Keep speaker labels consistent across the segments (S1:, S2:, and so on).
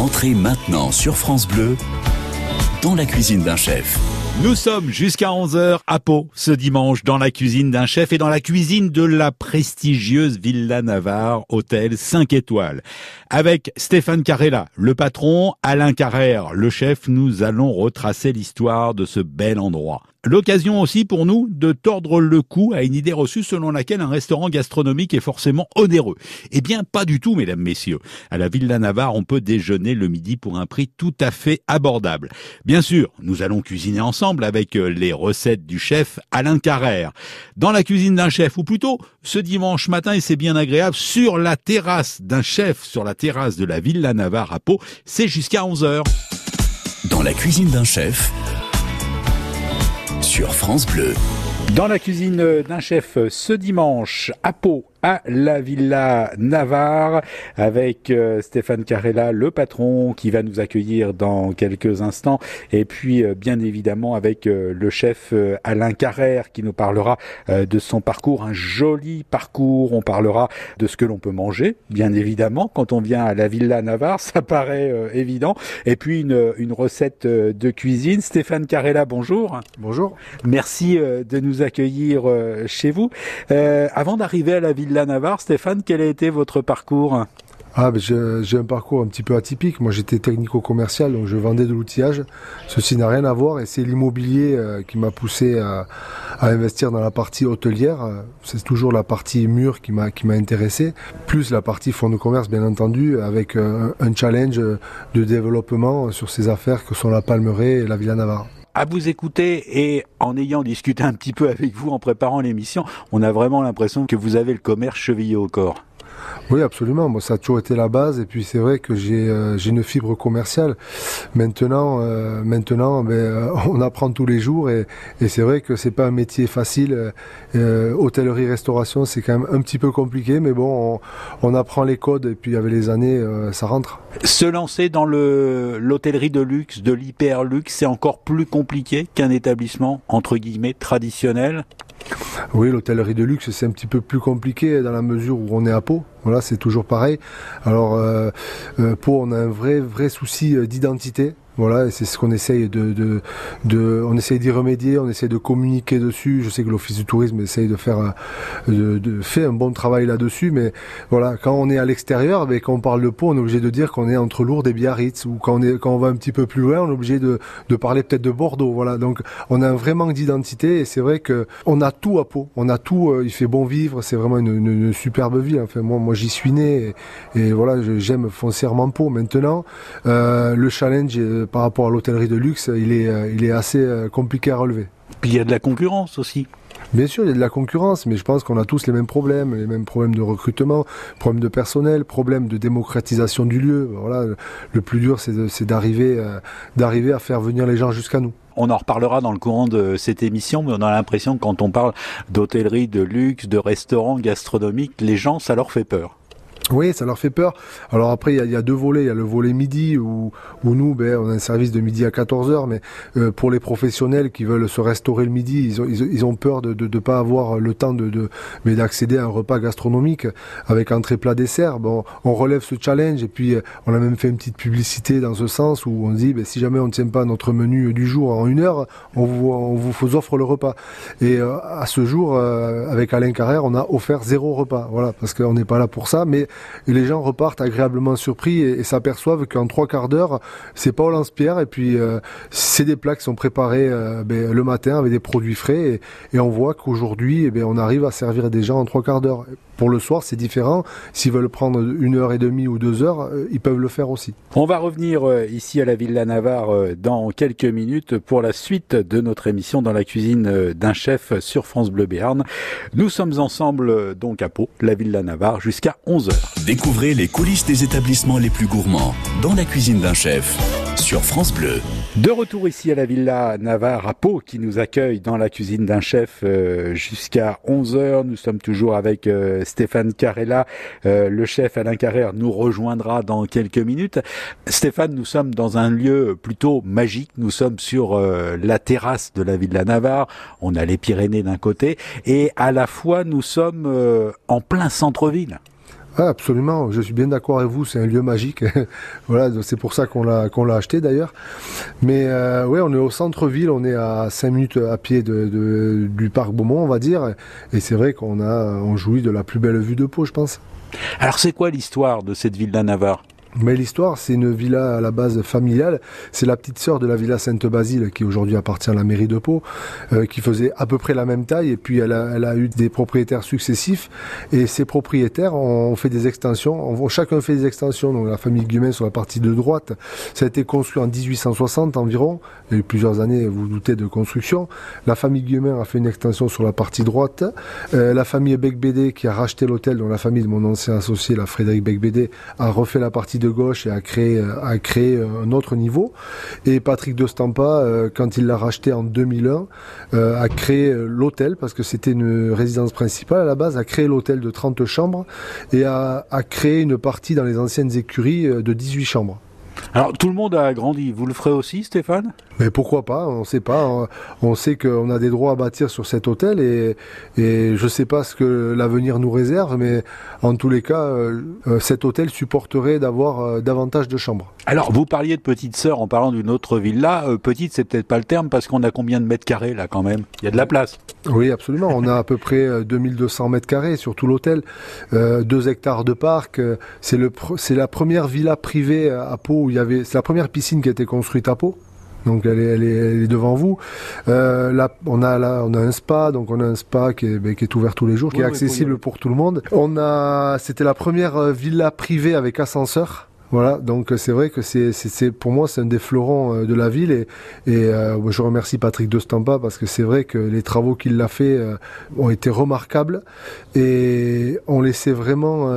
S1: Entrez maintenant sur France Bleu dans la cuisine d'un chef.
S2: Nous sommes jusqu'à 11h à Pau ce dimanche dans la cuisine d'un chef et dans la cuisine de la prestigieuse Villa Navarre, hôtel 5 étoiles. Avec Stéphane Carella, le patron, Alain Carrère, le chef, nous allons retracer l'histoire de ce bel endroit. L'occasion aussi pour nous de tordre le cou à une idée reçue selon laquelle un restaurant gastronomique est forcément onéreux. Eh bien, pas du tout, mesdames, messieurs. À la Villa Navarre, on peut déjeuner le midi pour un prix tout à fait abordable. Bien sûr, nous allons cuisiner ensemble avec euh, les recettes du chef Alain Carrère. Dans la cuisine d'un chef, ou plutôt ce dimanche matin, et c'est bien agréable, sur la terrasse d'un chef, sur la terrasse de la Villa Navarre à Pau, c'est jusqu'à 11h.
S1: Dans la cuisine d'un chef, France Bleu.
S2: Dans la cuisine d'un chef ce dimanche à Pau, à la Villa Navarre avec euh, Stéphane Carella, le patron, qui va nous accueillir dans quelques instants. Et puis, euh, bien évidemment, avec euh, le chef Alain Carrère qui nous parlera de son parcours, un joli parcours. On parlera de ce que l'on peut manger, bien évidemment, quand on vient à la Villa Navarre, ça paraît évident. Et puis, une, une recette de cuisine. Stéphane Carella, bonjour.
S3: Bonjour.
S2: Merci de nous accueillir chez vous. avant d'arriver à la Villa Navarre. Stéphane, quel a été votre parcours?
S3: Ah, ben j'ai un parcours un petit peu atypique. Moi, j'étais technico-commercial, donc je vendais de l'outillage. Ceci n'a rien à voir et c'est l'immobilier euh, qui m'a poussé à, investir dans la partie hôtelière. C'est toujours la partie mur qui m'a qui m'a intéressé, plus la partie fonds de commerce, bien entendu, avec euh, un challenge de développement sur ces affaires que sont la Palmeraie et la Villa Navarre
S2: à vous écouter et en ayant discuté un petit peu avec vous en préparant l'émission, on a vraiment l'impression que vous avez le commerce chevillé au corps.
S3: Oui, absolument. Moi, ça a toujours été la base. Et puis, c'est vrai que j'ai euh, une fibre commerciale. Maintenant, euh, maintenant, ben, euh, on apprend tous les jours. Et, c'est vrai que c'est pas un métier facile. hôtellerie, restauration, c'est quand même un petit peu compliqué. Mais bon, on, apprend les codes. Et puis, avec les années, ça rentre.
S2: Se lancer dans le l'hôtellerie de luxe, de l'hyper luxe, c'est encore plus compliqué qu'un établissement entre guillemets traditionnel.
S3: Oui, l'hôtellerie de luxe, c'est un petit peu plus compliqué dans la mesure où on est à Pau. Voilà, c'est toujours pareil. Alors, euh, euh, Pau, on a un vrai, vrai souci euh, d'identité. Voilà, c'est ce qu'on essaye de, d'y remédier, on essaye de communiquer dessus. Je sais que l'Office du tourisme essaye de faire, faire un bon travail là-dessus, mais voilà, quand on est à l'extérieur, mais quand on parle de Pau, on est obligé de dire qu'on est entre Lourdes et Biarritz, ou quand on va un petit peu plus loin, on est obligé de, parler peut-être de Bordeaux. Voilà, donc on a un vrai manque d'identité, et c'est vrai que on a tout à Pau, on a tout. Euh, il fait bon vivre, c'est vraiment une, superbe ville. Enfin, moi, j'y suis né, et, voilà, j'aime foncièrement Pau. Maintenant, euh, le challenge euh, par rapport à l'hôtellerie de luxe, il est, euh, il est assez euh, compliqué à relever.
S2: Puis il y a de la concurrence aussi.
S3: Bien sûr, il y a de la concurrence, mais je pense qu'on a tous les mêmes problèmes, les mêmes problèmes de recrutement, problèmes de personnel, problèmes de démocratisation du lieu. Voilà, le plus dur, c'est d'arriver, euh, d'arriver à faire venir les gens jusqu'à nous.
S2: On en reparlera dans le courant de cette émission, mais on a l'impression que quand on parle d'hôtellerie, de luxe, de restaurants gastronomiques, les gens, ça leur fait peur.
S3: Oui, ça leur fait peur. Alors après, il y, a, deux volets. Il y a le volet midi où, nous, ben, on a un service de midi à 14h, mais euh, pour les professionnels qui veulent se restaurer le midi, ils ont, peur de ne pas avoir le temps de, d'accéder à un repas gastronomique avec entrée plat dessert. Bon, on relève ce challenge et puis euh, on a même fait une petite publicité dans ce sens où on dit, ben, si jamais on ne tient pas notre menu du jour en une heure, on vous, on vous offre le repas. Et euh, à ce jour, avec Alain Carrère, on a offert zéro repas. Voilà, parce qu'on n'est pas là pour ça, et les gens repartent agréablement surpris et, s'aperçoivent qu'en trois quarts d'heure, c'est pas au lance-pierre et puis euh, c'est des plats qui sont préparés euh, ben, le matin avec des produits frais et, on voit qu'aujourd'hui, eh ben, on arrive à servir des gens en trois quarts d'heure. Pour le soir, c'est différent. S'ils veulent prendre une heure et demie ou deux heures, euh, ils peuvent le faire aussi.
S2: On va revenir ici à la Villa Navarre dans quelques minutes pour la suite de notre émission dans la cuisine d'un chef sur France Bleu Béarn. Nous sommes ensemble donc à Pau, la Villa Navarre, jusqu'à 11h.
S1: Découvrez les coulisses des établissements les plus gourmands dans la cuisine d'un chef sur France Bleu.
S2: De retour ici à la Villa Navarre à Pau qui nous accueille dans la cuisine d'un chef euh, jusqu'à 11h. Nous sommes toujours avec euh, Stéphane Carella. Euh, le chef Alain Carrère nous rejoindra dans quelques minutes. Stéphane, nous sommes dans un lieu plutôt magique. Nous sommes sur la terrasse de la Villa Navarre. On a les Pyrénées d'un côté et à la fois nous sommes en plein centre-ville.
S3: Absolument, je suis bien d'accord avec vous, c'est un lieu magique. voilà, c'est pour ça qu'on l'a qu'on l'a acheté d'ailleurs. Mais euh, ouais, on est au centre-ville, on est à 5 minutes à pied de, du parc Beaumont, on va dire. Et c'est vrai qu'on a on jouit de la plus belle vue de Pau, je pense.
S2: Alors c'est quoi l'histoire de cette ville Navarre
S3: mais l'histoire, c'est une villa à la base familiale. C'est la petite sœur de la villa Sainte-Basile, qui aujourd'hui appartient à la mairie de Pau, euh, qui faisait à peu près la même taille. Et puis elle a, eu des propriétaires successifs. Et ces propriétaires ont fait des extensions. On, chacun fait des extensions. Donc la famille Guillemin sur la partie de droite, ça a été construit en 1860 environ. Il y a eu plusieurs années, vous, vous doutez, de construction. La famille Guillemin a fait une extension sur la partie droite. Euh, la famille Becbédé, qui a racheté l'hôtel, dont la famille de mon ancien associé, la Frédéric Becbédé, a refait la partie de gauche et a créé, euh, euh, un autre niveau. Et Patrick de Stampa, euh, quand il l'a racheté en 2001, a créé l'hôtel, parce que c'était une résidence principale à la base, a créé l'hôtel de 30 chambres et a, a créé une partie dans les anciennes écuries de 18 chambres.
S2: Alors tout le monde a grandi, vous le ferez aussi Stéphane?
S3: Mais pourquoi pas, on ne sait pas. On sait qu'on a des droits à bâtir sur cet hôtel et, et je ne sais pas ce que l'avenir nous réserve, mais en tous les cas, euh, euh, cet hôtel supporterait d'avoir euh, davantage de chambres.
S2: Alors vous parliez de petite sœur en parlant d'une autre villa. petite, c'est peut-être pas le terme parce qu'on a combien de mètres carrés là quand même? Il y a de la place.
S3: Oui, absolument. On a à peu près 2200 mètres carrés sur tout l'hôtel, euh, 2 hectares de parc. C'est la première villa privée à Pau où il y avait c'est la première piscine qui a été construite à Pau. Donc elle est, elle est, devant vous. Euh, là, on a là, on a un spa, donc on a un spa qui est, ben, qui est ouvert tous les jours, qui est accessible pour tout le monde. On a, c'était la première euh, villa privée avec ascenseur. Voilà, donc c'est vrai que c'est, c'est, pour moi c'est un des fleurons euh, de la ville et, et euh, je remercie Patrick de Stampa parce que c'est vrai que les travaux qu'il a fait ont été remarquables et on laissait vraiment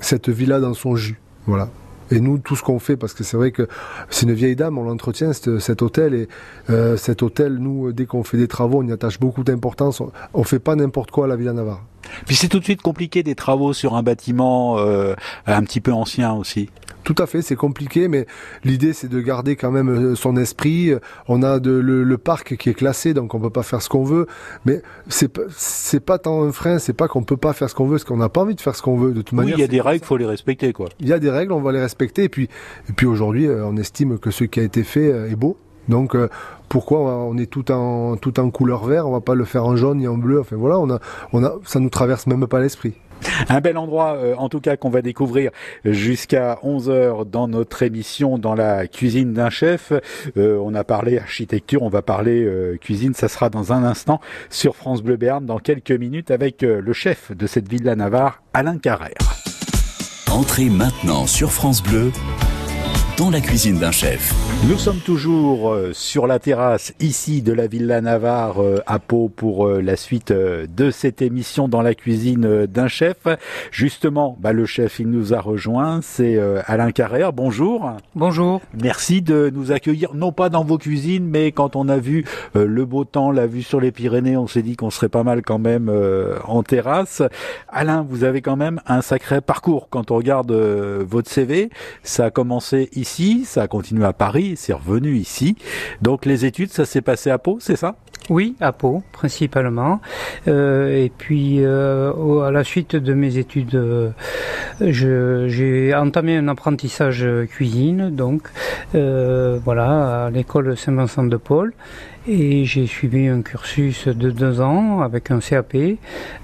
S3: cette villa dans son jus. Voilà. Et nous, tout ce qu'on fait, parce que c'est vrai que c'est une vieille dame, on l'entretient, cet hôtel. Et euh, cet hôtel, nous, dès qu'on fait des travaux, on y attache beaucoup d'importance. On, ne fait pas n'importe quoi à la Villa Navarre.
S2: Puis c'est tout de suite compliqué des travaux sur un bâtiment euh, un petit peu ancien aussi.
S3: Tout à fait, c'est compliqué, mais l'idée c'est de garder quand même euh, son esprit. On a de, le, parc qui est classé, donc on peut pas faire ce qu'on veut. Mais c'est c'est pas tant un frein, c'est pas qu'on peut pas faire ce qu'on veut, c'est qu'on n'a pas envie de faire ce qu'on veut. De toute manière,
S2: il y a des règles, faut les respecter, quoi.
S3: Il y a des règles, on va les respecter. Et puis, et puis aujourd'hui, euh, on estime que ce qui a été fait est beau. Donc pourquoi on est tout en tout en couleur vert, on va pas le faire en jaune et en bleu. Enfin voilà, on a on a ça nous traverse même pas l'esprit.
S2: Un bel endroit, euh, en tout cas, qu'on va découvrir jusqu'à 11h dans notre émission dans la cuisine d'un chef. Euh, on a parlé architecture, on va parler euh, cuisine. Ça sera dans un instant sur France Bleu Béarn, dans quelques minutes, avec le chef de cette Villa Navarre, Alain Carrère.
S1: Entrez maintenant sur France Bleu dans la cuisine d'un chef.
S2: Nous sommes toujours euh, sur la terrasse ici de la Villa Navarre euh, à Pau pour euh, la suite de cette émission dans la cuisine d'un chef. Justement, bah, le chef il nous a rejoint, c'est Alain Carrère. Bonjour.
S4: Bonjour.
S2: Merci de nous accueillir, non pas dans vos cuisines, mais quand on a vu le beau temps, la vue sur les Pyrénées, on s'est dit qu'on serait pas mal quand même en terrasse. Alain, vous avez quand même un sacré parcours quand on regarde votre CV. Ça a commencé ici ça a continué à Paris, c'est revenu ici. Donc les études, ça s'est passé à Pau, c'est ça?
S4: Oui, à Pau principalement. Euh, et puis euh, à la suite de mes études, euh, j'ai entamé un apprentissage cuisine, donc voilà, à l'école Saint-Vincent de Paul. Et j'ai suivi un cursus de deux ans avec un CAP.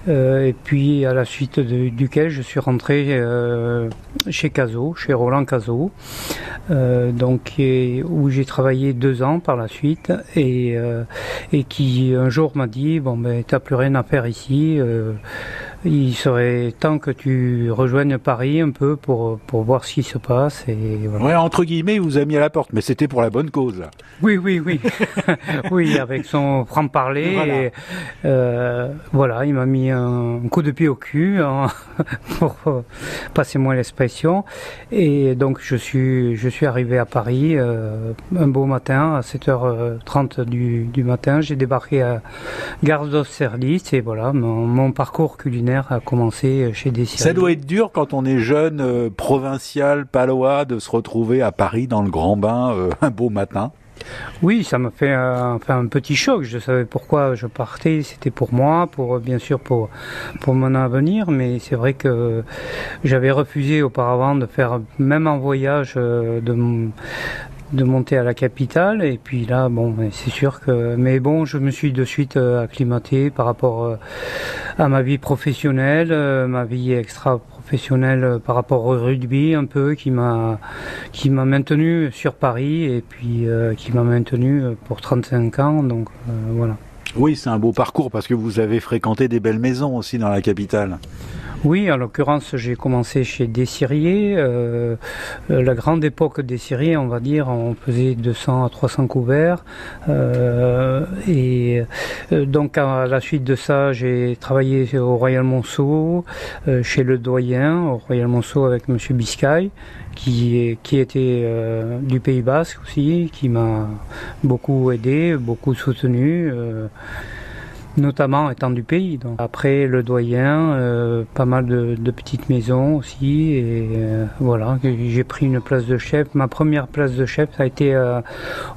S4: Euh, et puis à la suite duquel je suis rentré euh, chez Cazot, chez Roland Cazot, euh, donc où j'ai travaillé deux ans par la suite et, et qui un jour m'a dit bon ben t'as plus rien à faire ici il serait temps que tu rejoignes Paris un peu pour, pour voir ce qui se passe. Et
S2: voilà. Ouais, entre guillemets, il vous a mis à la porte, mais c'était pour la bonne cause.
S4: Oui, oui, oui. oui, avec son franc-parler. Voilà. Euh, voilà, il m'a mis un coup de pied au cul, hein, pour euh, passer moi l'expression. Et donc, je suis, je suis arrivé à Paris euh, un beau matin, à 7h30 du, du matin. J'ai débarqué à Gare d'Austerlitz et voilà, mon, mon parcours culinaire a commencé chez.
S2: Ça doit être dur quand on est jeune, euh, provincial, palois, de se retrouver à Paris dans le grand bain euh, un beau matin.
S4: Oui, ça m'a fait un, un petit choc. Je savais pourquoi je partais. C'était pour moi, pour bien sûr pour pour mon avenir, mais c'est vrai que j'avais refusé auparavant de faire même en voyage euh, de de monter à la capitale. Et puis là bon c'est sûr que mais bon je me suis de suite euh, acclimaté par rapport euh, à ma vie professionnelle ma vie extra professionnelle par rapport au rugby un peu qui m'a qui m'a maintenu sur Paris et puis qui m'a maintenu pour 35 ans. Donc voilà.
S2: Oui, c'est un beau parcours parce que vous avez fréquenté des belles maisons aussi dans la capitale.
S4: Oui, en l'occurrence, j'ai commencé chez Dessirier. Euh, euh, la grande époque Dessirier, on va dire, on faisait 200 à 300 couverts. Euh, et donc, à la suite de ça, j'ai travaillé au Royal Monceau, chez le doyen, au Royal Monceau avec Monsieur Biscay, qui, qui était du Pays Basque aussi, qui m'a beaucoup aidé, beaucoup soutenu notamment étant du pays. Donc. Après le doyen, euh, pas mal de, petites maisons aussi, et euh, voilà, j'ai pris une place de chef. Ma première place de chef, ça a été, euh,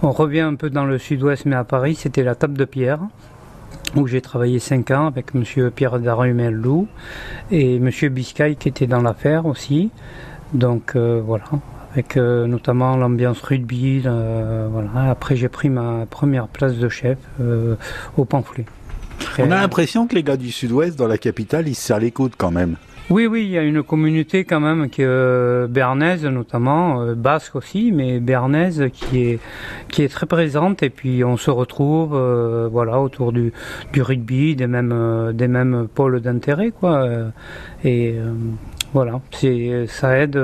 S4: on revient un peu dans le sud-ouest, mais à Paris, c'était la Table de Pierre où j'ai travaillé 5 ans avec M. Pierre Darumel-Loup et M. Biscay qui était dans l'affaire aussi. Donc voilà, avec notamment l'ambiance rugby. voilà. Après j'ai pris ma première place de chef au pamphlet.
S2: On a l'impression que les gars du sud-ouest, dans la capitale, ils se serrent les coudes quand même.
S4: Oui, oui, il y a une communauté quand même qui est euh, bernaise notamment, euh, basque aussi, mais bernaise qui est qui est très présente et puis on se retrouve euh, voilà autour du, du rugby, des mêmes des mêmes pôles d'intérêt quoi. et voilà, c'est ça aide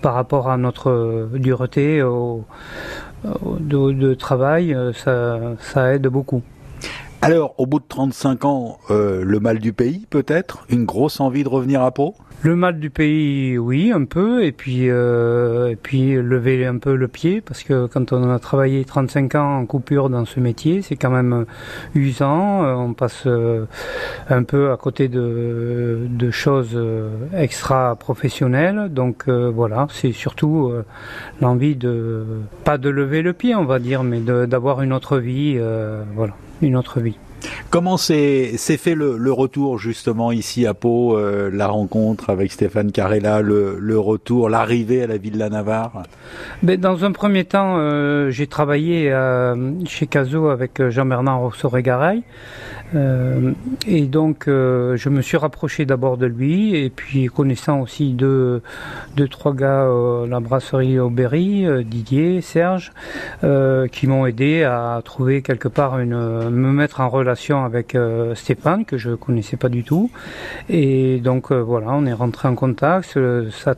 S4: par rapport à notre dureté au, de, de, travail, ça ça aide beaucoup.
S2: Alors, au bout de 35 ans, euh, le mal du pays, peut-être? Une grosse envie de revenir à Pau?
S4: Le mal du pays, oui, un peu. Et puis, euh, et puis lever un peu le pied, parce que quand on a travaillé 35 ans en coupure dans ce métier, c'est quand même usant. Euh, on passe un peu à côté de, choses extra professionnelles. Donc voilà, c'est surtout l'envie de, pas de lever le pied, on va dire, mais d'avoir une autre vie. voilà une autre vie.
S2: Comment s'est fait le, retour justement ici à Pau, euh, la rencontre avec Stéphane Carella, le, retour, l'arrivée à la ville de la Navarre?
S4: Ben, Dans un premier temps, euh, j'ai travaillé euh, chez Caso avec Jean-Bernard Rousseau-Régareil. Euh, et donc, euh, je me suis rapproché d'abord de lui, et puis connaissant aussi deux, deux trois gars, euh, la brasserie Aubéry, Didier, Serge, qui m'ont aidé à trouver quelque part une, me mettre en relation avec Stéphane, que je connaissais pas du tout. Et donc, voilà, on est rentré en contact, ça,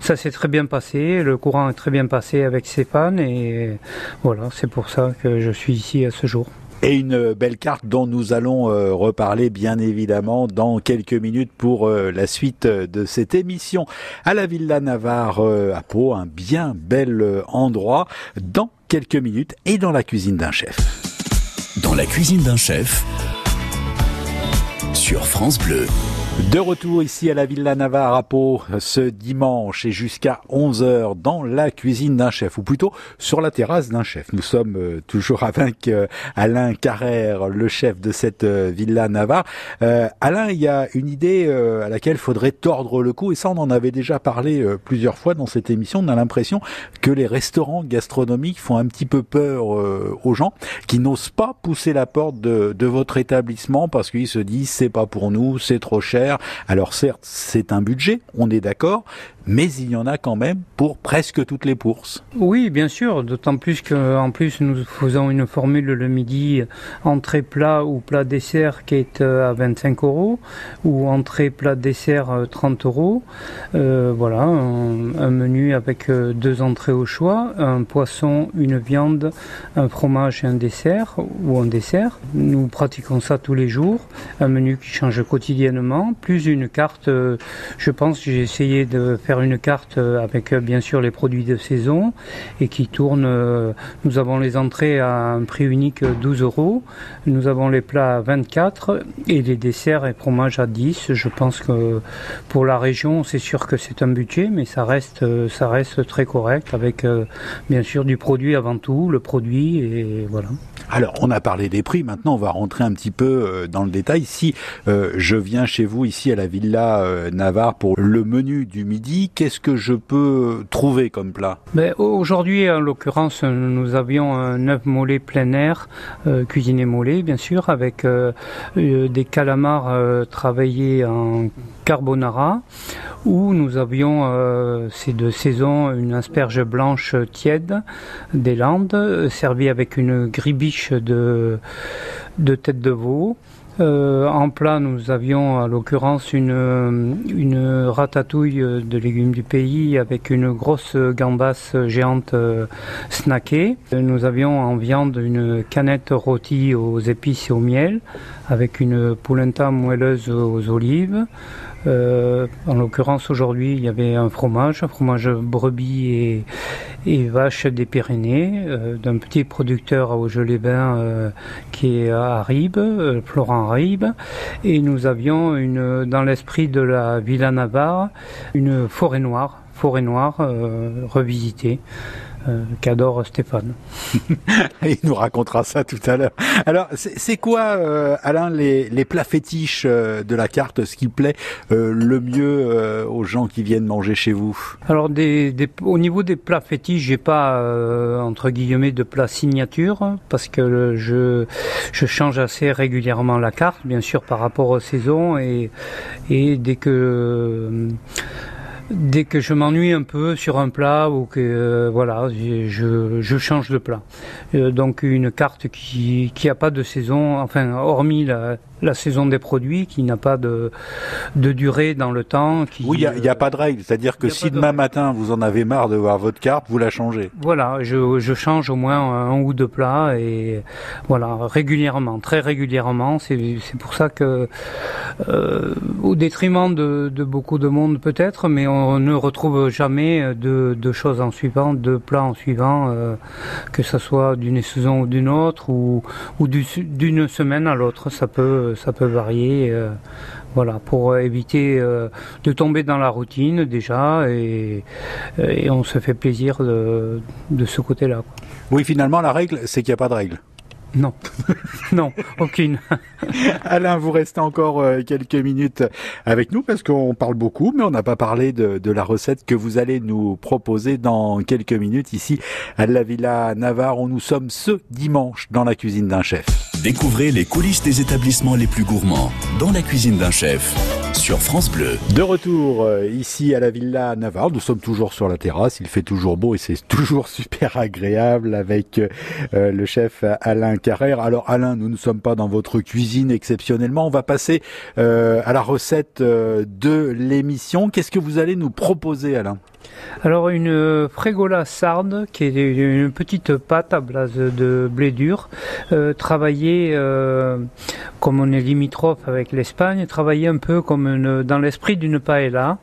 S4: ça s'est très bien passé, le courant est très bien passé avec Stéphane, et voilà, c'est pour ça que je suis ici à ce jour.
S2: Et une belle carte dont nous allons euh, reparler bien évidemment dans quelques minutes pour euh, la suite de cette émission à la Villa Navarre euh, à Pau, un bien bel endroit dans quelques minutes et dans la cuisine d'un chef.
S1: Dans la cuisine d'un chef sur France Bleu.
S2: De retour ici à la Villa Navarre à Pau ce dimanche et jusqu'à 11h dans la cuisine d'un chef ou plutôt sur la terrasse d'un chef. Nous sommes euh, toujours avec euh, Alain Carrère, le chef de cette euh, Villa Navarre. Alain, il y a une idée à laquelle faudrait tordre le cou et ça on en avait déjà parlé plusieurs fois dans cette émission. On a l'impression que les restaurants gastronomiques font un petit peu peur aux gens qui n'osent pas pousser la porte de, de votre établissement parce qu'ils se disent c'est pas pour nous, c'est trop cher alors certes, c'est un budget, on est d'accord, mais il y en a quand même pour presque toutes les bourses.
S4: Oui, bien sûr, d'autant plus qu'en plus nous faisons une formule le midi entrée plat ou plat dessert qui est euh, à 25 euros ou entrée plat dessert 30 euh, euros. Euh, voilà, un, menu avec deux entrées au choix, un poisson, une viande, un fromage et un dessert ou un dessert. Nous pratiquons ça tous les jours, un menu qui change quotidiennement plus une carte. je pense j'ai essayé de faire une carte avec bien sûr les produits de saison et qui tourne. nous avons les entrées à un prix unique 12 euros. Nous avons les plats à 24 et les desserts et fromages à 10. Je pense que pour la région, c'est sûr que c'est un budget, mais ça reste, ça reste très correct avec bien sûr du produit avant tout, le produit et voilà.
S2: Alors, on a parlé des prix. Maintenant, on va rentrer un petit peu euh, dans le détail. Si euh, je viens chez vous ici à la Villa euh, Navarre pour le menu du midi, qu'est-ce que je peux trouver comme plat?
S4: Ben, Aujourd'hui, en l'occurrence, nous avions un œuf mollet plein air, cuisiné mollet, bien sûr, avec des calamars travaillés en carbonara, où nous avions, ces deux saisons, une asperge blanche tiède des Landes, servie avec une gribiche de, tête de veau. Euh, en plat, nous avions à l'occurrence une, une ratatouille de légumes du pays avec une grosse gambasse géante euh, snackée. Nous avions en viande une canette rôtie aux épices et au miel avec une polenta moelleuse aux olives. Euh, en l'occurrence, aujourd'hui, il y avait un fromage, un fromage brebis et, et vache des Pyrénées, euh, d'un petit producteur au gelée bain euh, qui est à Ribes, Florent Ribes. Et nous avions une, dans l'esprit de la Villa Navarre une forêt noire, forêt noire revisitée. Euh, qu'adore Stéphane.
S2: Il nous racontera ça tout à l'heure. Alors, c'est quoi, euh, Alain, les, les, plats fétiches euh, de la carte, ce qui plaît le mieux aux gens qui viennent manger chez vous?
S4: Alors, des, des, au niveau des plats fétiches, j'ai pas entre guillemets de plats signature parce que je, je change assez régulièrement la carte, bien sûr par rapport aux saisons et, et dès que dès que je m'ennuie un peu sur un plat ou que euh, voilà, je, change de plat. Euh, donc une carte qui qui pas de saison, enfin hormis la, la saison des produits, qui n'a pas de, de durée dans le temps. Qui,
S2: oui, il n'y a, pas de règle. C'est-à-dire que si demain matin vous en avez marre de voir votre carte, vous la changez.
S4: Voilà, je, je change au moins un ou deux plats et voilà régulièrement, très régulièrement. C'est pour ça que euh, au détriment de, de beaucoup de monde peut-être, mais on ne retrouve jamais de, de choses en suivant, de plats en suivant, euh, que ce soit d'une saison ou d'une autre ou, ou d'une semaine à l'autre. Ça peut ça peut varier. Euh, voilà, pour éviter euh, de tomber dans la routine déjà, et, on se fait plaisir de, de ce côté-là.
S2: Oui, finalement, la règle, c'est qu'il n'y a pas de règle.
S4: Non, non, aucune.
S2: Alain, vous restez encore euh, quelques minutes avec nous parce qu'on parle beaucoup, mais on n'a pas parlé de, de, la recette que vous allez nous proposer dans quelques minutes ici à la Villa Navarre où nous sommes ce dimanche dans la cuisine d'un chef.
S1: Découvrez les coulisses des établissements les plus gourmands dans la cuisine d'un chef sur France Bleu.
S2: De retour euh, ici à la Villa Navarre, nous sommes toujours sur la terrasse, il fait toujours beau et c'est toujours super agréable avec euh, le chef Alain Carrère. Alors Alain, nous ne sommes pas dans votre cuisine exceptionnellement, on va passer euh, à la recette de l'émission. Qu'est-ce que vous allez nous proposer Alain?
S4: Alors une frégola sarde, qui est une petite pâte à base de blé dur, euh, travaillée euh, comme on est limitrophe avec l'Espagne, travaillée un peu comme dans l'esprit d'une paella,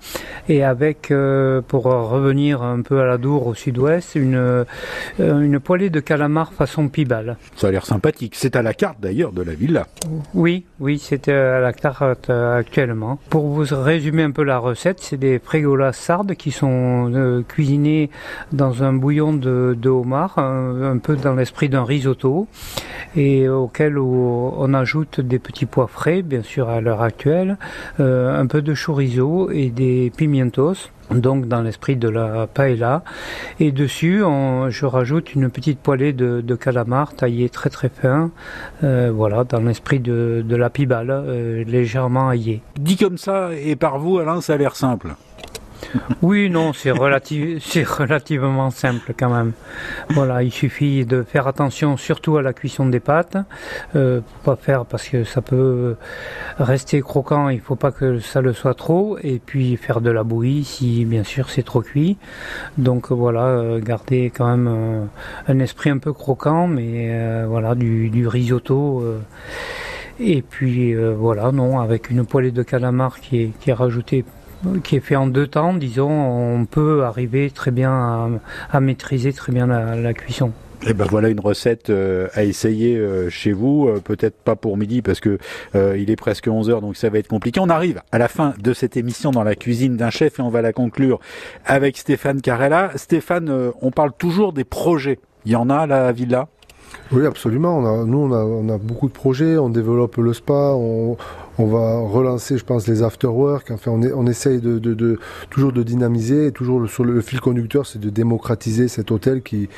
S4: et avec, euh, pour revenir un peu à la Dour au sud-ouest, une, une poêlée de calamar façon pibale.
S2: Ça a l'air sympathique. C'est à la carte d'ailleurs de la villa.
S4: Oui, oui, c'est à la carte actuellement. Pour vous résumer un peu la recette, c'est des frégolas sardes qui sont euh, cuisiné dans un bouillon de, homard, un, peu dans l'esprit d'un risotto, et auquel on ajoute des petits pois frais, bien sûr à l'heure actuelle, euh, un peu de chorizo et des pimientos donc dans l'esprit de la paella. Et dessus, je rajoute une petite poêlée de, de calamar taillé très très fin, euh, voilà, dans l'esprit de, la pibale, légèrement aillé.
S2: Dit comme ça, et par vous, Alain, ça a l'air simple.
S4: Oui, non, c'est relativement simple quand même. Voilà, il suffit de faire attention surtout à la cuisson des pâtes. Euh, pas faire parce que ça peut rester croquant, il faut pas que ça le soit trop. Et puis faire de la bouillie si bien sûr c'est trop cuit. Donc voilà, euh, garder quand même euh, un esprit un peu croquant, mais voilà, du, risotto Et puis voilà, non, avec une poêlée de calamar qui est rajoutée qui est fait en deux temps, disons, on peut arriver très bien à, maîtriser très bien la cuisson.
S2: Et eh ben voilà une recette euh, à essayer euh, chez vous, euh, peut-être pas pour midi parce que il est presque 11 heures donc ça va être compliqué. On arrive à la fin de cette émission dans la cuisine d'un chef et on va la conclure avec Stéphane Carella. Stéphane, on parle toujours des projets. Il y en a à la villa?
S3: Oui, absolument. On a, nous, on a, beaucoup de projets. On développe le spa. On, va relancer, je pense, les afterwork. Enfin, on, essaye toujours de dynamiser. Et toujours sur le, fil conducteur, c'est de démocratiser cet hôtel qui,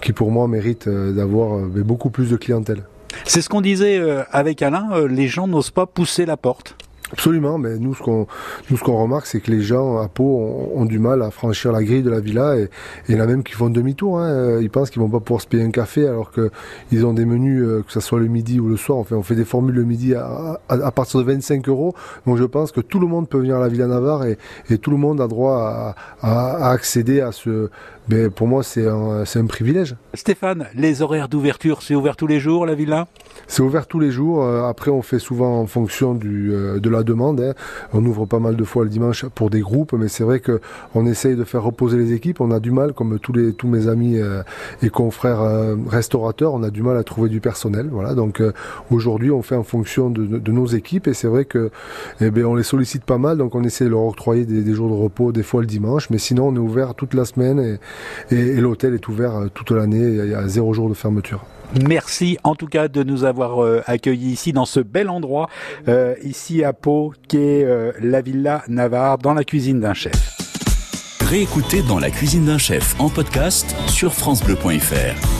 S3: qui pour moi, mérite euh, d'avoir euh, beaucoup plus de clientèle.
S2: C'est ce qu'on disait euh, avec Alain. Les gens n'osent pas pousser la porte.
S3: Absolument, mais nous ce qu'on nous ce qu'on remarque c'est que les gens à Pau ont, du mal à franchir la grille de la villa et, il y en a même qui font demi-tour. Hein. Ils pensent qu'ils vont pas pouvoir se payer un café alors que ils ont des menus euh, que ce soit le midi ou le soir. Enfin, on fait des formules le midi à, à, partir de 25 euros. Donc je pense que tout le monde peut venir à la Villa Navarre et, tout le monde a droit à accéder à ce mais pour moi, c'est un, un, privilège.
S2: Stéphane, les horaires d'ouverture, c'est ouvert tous les jours, la villa?
S3: C'est ouvert tous les jours. Euh, après, on fait souvent en fonction du, euh, de la demande. Hein. On ouvre pas mal de fois le dimanche pour des groupes, mais c'est vrai que on essaye de faire reposer les équipes. On a du mal, comme tous, les, tous mes amis euh, et confrères restaurateurs, on a du mal à trouver du personnel. Voilà. Donc aujourd'hui, on fait en fonction de, de, nos équipes et c'est vrai que eh bien, on les sollicite pas mal. Donc on essaie de leur octroyer des, des, jours de repos, des fois le dimanche. Mais sinon, on est ouvert toute la semaine et, et, l'hôtel est ouvert euh, toute l'année, il y a zéro jour de fermeture.
S2: Merci en tout cas de nous avoir euh, accueillis ici dans ce bel endroit, euh, ici à Pau, qui est la Villa Navarre, dans la cuisine d'un chef.
S1: Réécoutez dans la cuisine d'un chef en podcast sur francebleu.fr.